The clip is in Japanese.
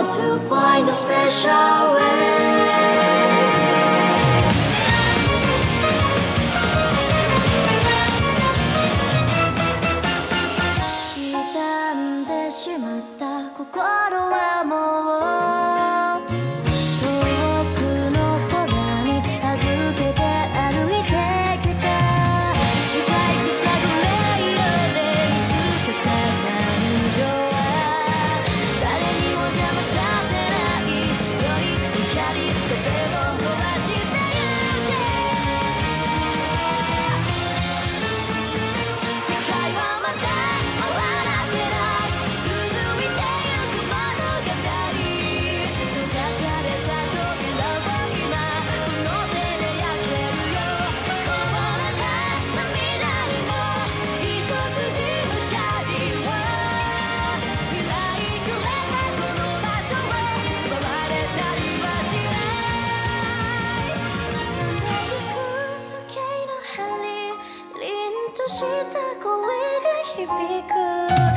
「傷んでしまった心はもう」とした声が響く。